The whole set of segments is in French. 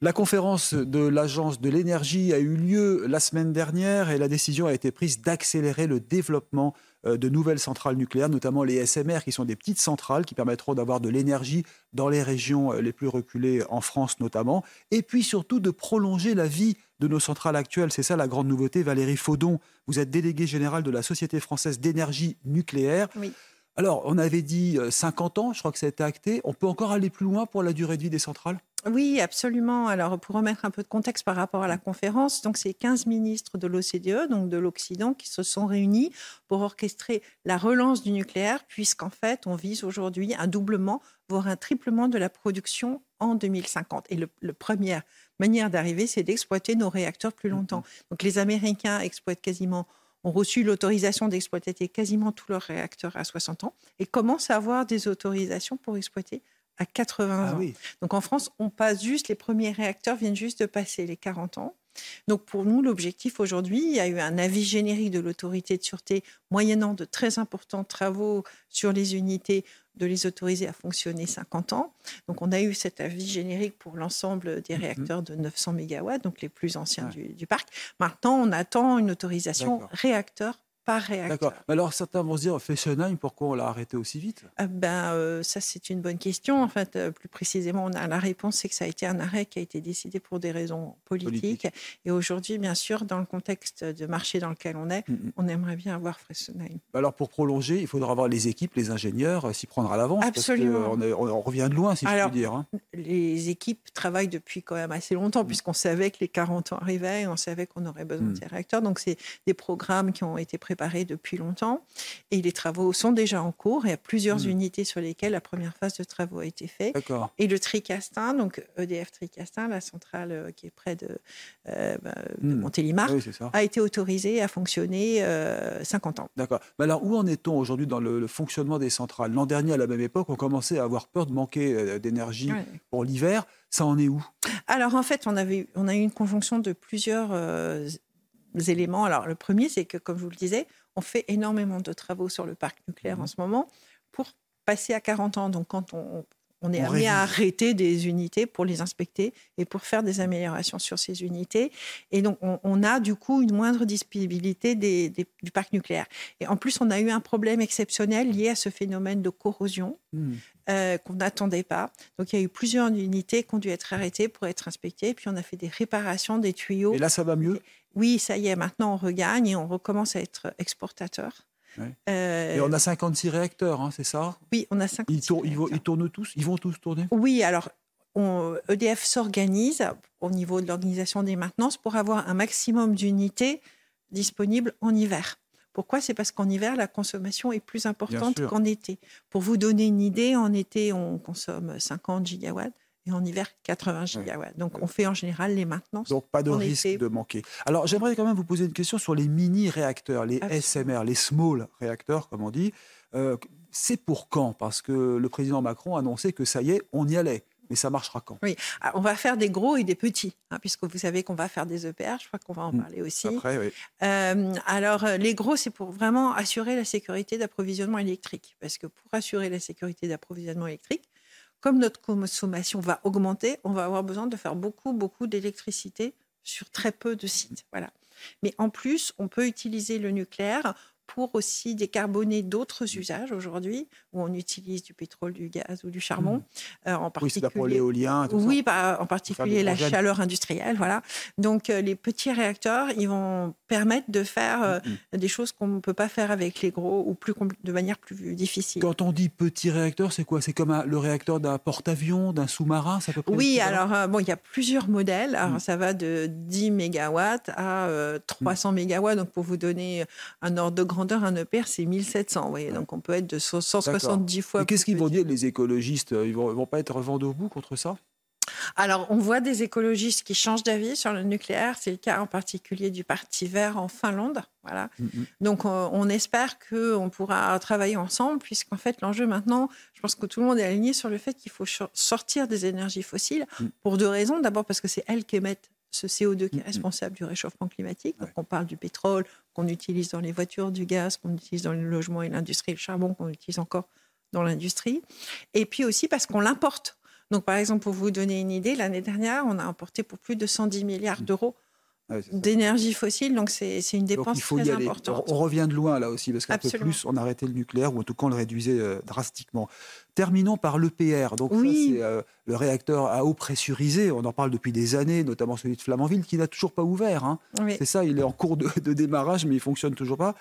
La conférence de l'Agence de l'énergie a eu lieu la semaine dernière et la décision a été prise d'accélérer le développement euh, de nouvelles centrales nucléaires, notamment les SMR, qui sont des petites centrales qui permettront d'avoir de l'énergie dans les régions euh, les plus reculées, en France notamment, et puis surtout de prolonger la vie de nos centrales actuelles. C'est ça la grande nouveauté. Valérie Faudon, vous êtes déléguée générale de la Société française d'énergie nucléaire. Oui. Alors, on avait dit 50 euh, ans, je crois que ça a été acté. On peut encore aller plus loin pour la durée de vie des centrales? Oui, absolument. Alors, pour remettre un peu de contexte par rapport à la conférence, donc c'est 15 ministres de l'OCDE, donc de l'Occident, qui se sont réunis pour orchestrer la relance du nucléaire, puisqu'en fait, on vise aujourd'hui un doublement, voire un triplement de la production en 2050. Et la première manière d'arriver, c'est d'exploiter nos réacteurs plus longtemps. Donc, les Américains exploitent quasiment ont reçu l'autorisation d'exploiter quasiment tous leurs réacteurs à 60 ans et commencent à avoir des autorisations pour exploiter à 80 ah ans. Donc en France, on passe juste, les premiers réacteurs viennent juste de passer les 40 ans. Donc pour nous, l'objectif aujourd'hui, il y a eu un avis générique de l'autorité de sûreté moyennant de très importants travaux sur les unités de les autoriser à fonctionner 50 ans. Donc on a eu cet avis générique pour l'ensemble des mhm. réacteurs de 900 MW, donc les plus anciens du, du, parc. Maintenant, on attend une autorisation réacteur D'accord. Mais alors certains vont se dire, Fessenheim, pourquoi on l'a arrêté aussi vite? Ah ben, euh, Ça, c'est une bonne question. En fait, euh, plus précisément, on a, la réponse, c'est que ça a été un arrêt qui a été décidé pour des raisons politiques. Et aujourd'hui, bien sûr, dans le contexte de marché dans lequel on est, mm, on aimerait bien avoir Fessenheim. Alors pour prolonger, il faudra avoir les équipes, les ingénieurs, euh, s'y prendre à l'avance. Absolument. Parce on, on, revient de loin, si je puis dire. Hein. Les équipes travaillent depuis quand même assez longtemps, mm. puisqu'on savait que les 40 ans arrivaient et on savait qu'on aurait besoin de ces réacteurs. Donc, c'est des programmes qui ont été préparés depuis longtemps et les travaux sont déjà en cours. Il y a plusieurs hmm. unités sur lesquelles la première phase de travaux a été faite. Et le Tricastin, donc EDF Tricastin, la centrale euh, qui est près de, euh, bah. Montélimar, a été autorisée à fonctionner 50 euh, ans. D'accord. Mais alors, où en est-on aujourd'hui dans le, fonctionnement des centrales? L'an dernier, à la même époque, on commençait à avoir peur de manquer d'énergie pour l'hiver. Ça en est où? Alors, en fait, on, avait, on a eu une conjonction de plusieurs éléments. Alors, le premier, c'est que, comme je vous le disais, on fait énormément de travaux sur le parc nucléaire en mhm. ce moment pour passer à 40 ans. Donc, quand on, est amené à arrêter des unités pour les inspecter et pour faire des améliorations sur ces unités. Et donc, on, a du coup une moindre disponibilité du parc nucléaire. Et en plus, on a eu un problème exceptionnel lié à ce phénomène de corrosion. Hmm. Euh, qu'on n'attendait pas. Donc il y a eu plusieurs unités qui ont dû être arrêtées pour être inspectées. Puis on a fait des réparations des tuyaux. Et là, ça va mieux? Oui, ça y est, maintenant on regagne et on recommence à être exportateur. Euh, et on a 56 réacteurs, hein, c'est ça? Oui, on a 56 ils, tournent, ils, tournent tous? Ils vont tous tourner? Oui, alors EDF s'organise au niveau de l'organisation des maintenances pour avoir un maximum d'unités disponibles en hiver. Pourquoi? C'est parce qu'en hiver, la consommation est plus importante qu'en été. Pour vous donner une idée, en été, on consomme 50 gigawatts et en hiver 80 gigawatts. Donc on fait en général les maintenances. Donc pas de risque de manquer. Alors j'aimerais quand même vous poser une question sur les mini-réacteurs, les SMR, les small réacteurs comme on dit. Euh, c'est pour quand? Parce que le président Macron a annoncé que ça y est, on y allait. Mais ça marchera quand? Oui, ah, on va faire des gros et des petits, hein, puisque vous savez qu'on va faire des EPR, je crois qu'on va en hmm. parler aussi. Après, oui. Euh, alors, euh, les gros, c'est pour vraiment assurer la sécurité d'approvisionnement électrique. Parce que pour assurer la sécurité d'approvisionnement électrique, comme notre consommation va augmenter, on va avoir besoin de faire beaucoup, beaucoup d'électricité sur très peu de sites. Voilà. Mais en plus, on peut utiliser le nucléaire pour aussi décarboner d'autres mmh. usages aujourd'hui, où on utilise du pétrole, du gaz ou du charbon. Mmh. Euh, en particulier, oui, pour l'éolien. Oui, bah, en particulier la chaleur industrielle. Voilà. Donc, euh, les petits réacteurs, ils vont permettre de faire euh, mmh, des choses qu'on ne peut pas faire avec les gros ou plus de manière plus difficile. Quand on dit petit réacteur, c'est quoi? C'est comme le réacteur d'un porte-avions, d'un sous-marin ça peut Oui, alors, bon, il y a plusieurs modèles. Alors, ça va de 10 mégawatts à 300 mégawatts. Donc, pour vous donner un ordre de grandeur, un EPR, c'est 1700. Vous voyez, donc on peut être de 170 fois. Et qu'est-ce qu'ils vont dire les écologistes? Ils vont, vont pas être vent debout contre ça? Alors, on voit des écologistes qui changent d'avis sur le nucléaire. C'est le cas en particulier du Parti vert en Finlande. Voilà. Mm, mm. Donc, on, espère qu'on pourra travailler ensemble, puisqu'en fait, l'enjeu maintenant, je pense que tout le monde est aligné sur le fait qu'il faut sortir des énergies fossiles mm. pour deux raisons. D'abord, parce que c'est elles qui émettent ce CO2 qui est responsable du réchauffement climatique. Donc, on parle du pétrole qu'on utilise dans les voitures, du gaz qu'on utilise dans les logements et l'industrie, le charbon qu'on utilise encore dans l'industrie. Et puis aussi parce qu'on l'importe. Donc, par exemple, pour vous donner une idée, l'année dernière, on a importé pour plus de 110 milliards mmh. d'euros d'énergie fossile. Donc, c'est une dépense très importante. On revient de loin là aussi, parce qu'un peu plus, on a arrêté le nucléaire, ou en tout cas, on le réduisait euh, drastiquement. Terminons par l'EPR. Donc, c'est euh, le réacteur à eau pressurisée. On en parle depuis des années, notamment celui de Flamanville, qui n'a toujours pas ouvert. Hein. C'est ça, il est en cours de, démarrage, mais il fonctionne toujours pas.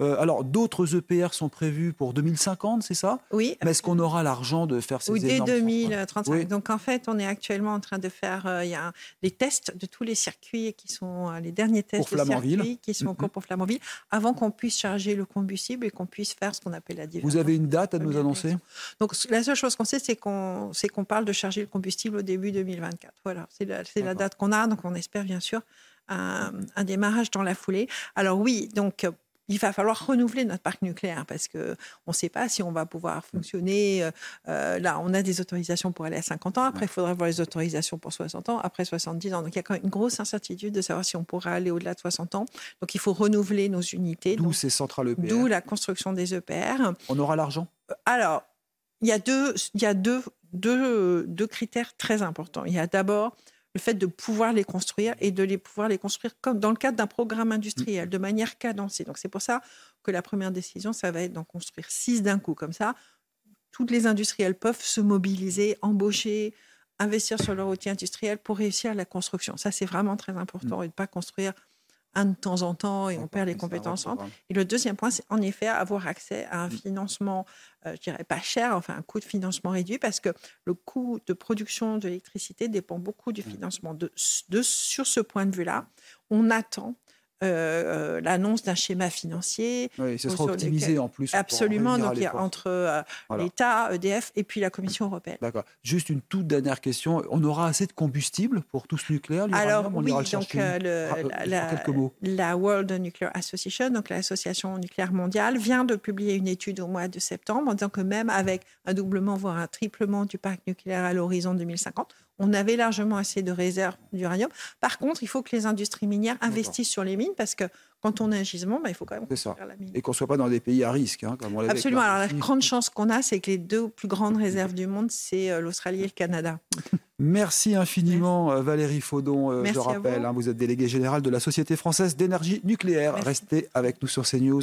Euh, alors, d'autres EPR sont prévus pour 2050, c'est ça? Oui. Mais est-ce qu'on aura l'argent de faire ces Oui, dès 2035. Donc, en fait, on est actuellement en train de faire euh, il y a les tests de tous les circuits qui sont les derniers tests pour de circuits qui sont encore pour Flamanville, avant qu'on puisse charger le combustible et qu'on puisse faire ce qu'on appelle la diversion. Vous avez une date à nous annoncer? Donc, la seule chose qu'on sait, c'est qu'on parle de charger le combustible au début 2024. Voilà, c'est la, la, date qu'on a. Donc, on espère bien sûr un, démarrage dans la foulée. Alors oui, donc il va falloir renouveler notre parc nucléaire parce que on ne sait pas si on va pouvoir fonctionner. Euh, euh, là, on a des autorisations pour aller à 50 ans. Après, il faudra avoir les autorisations pour 60 ans. Après, 70 ans. Donc, il y a quand même une grosse incertitude de savoir si on pourra aller au-delà de 60 ans. Donc, il faut renouveler nos unités. D'où ces centrales EPR. D'où la construction des EPR. On aura l'argent? Alors, il y a deux, critères très importants. Il y a d'abord le fait de pouvoir les construire et de les pouvoir les construire comme dans le cadre d'un programme industriel, de manière cadencée. Donc c'est pour ça que la première décision, ça va être d'en construire six d'un coup, comme ça. Toutes les industriels peuvent se mobiliser, embaucher, investir sur leur outil industriel pour réussir la construction. Ça, c'est vraiment très important et de ne pas construire un de temps en temps et on perd les compétences. Et le deuxième point, c'est en effet avoir accès à un mmh. financement, euh, je dirais pas cher, enfin un coût de financement réduit, parce que le coût de production de l'électricité dépend beaucoup du mmh. financement. De, de, sur ce point de vue-là, on attend euh, euh, l'annonce d'un schéma financier. Oui, ce sera optimisé en plus. Absolument, donc il y a entre euh, l'État, EDF et puis la Commission européenne. D'accord. Juste une toute dernière question. On aura assez de combustible pour tout ce nucléaire Alors on oui, donc le, la, World Nuclear Association, donc l'association nucléaire mondiale, vient de publier une étude au mois de septembre en disant que même avec un doublement, voire un triplement du parc nucléaire à l'horizon 2050, on avait largement assez de réserves d'uranium. Par contre, il faut que les industries minières investissent sur les mines parce que quand on a un gisement, bah, il faut quand même construire la mine. Et qu'on ne soit pas dans des pays à risque. Hein, comme on Absolument. Alors, la grande chance qu'on a, c'est que les deux plus grandes réserves du monde, c'est euh, l'Australie et le Canada. Merci infiniment, euh, Valérie Faudon. Euh, je rappelle, vous. Hein, vous êtes déléguée générale de la Société française d'énergie nucléaire. Restez avec nous sur CNews.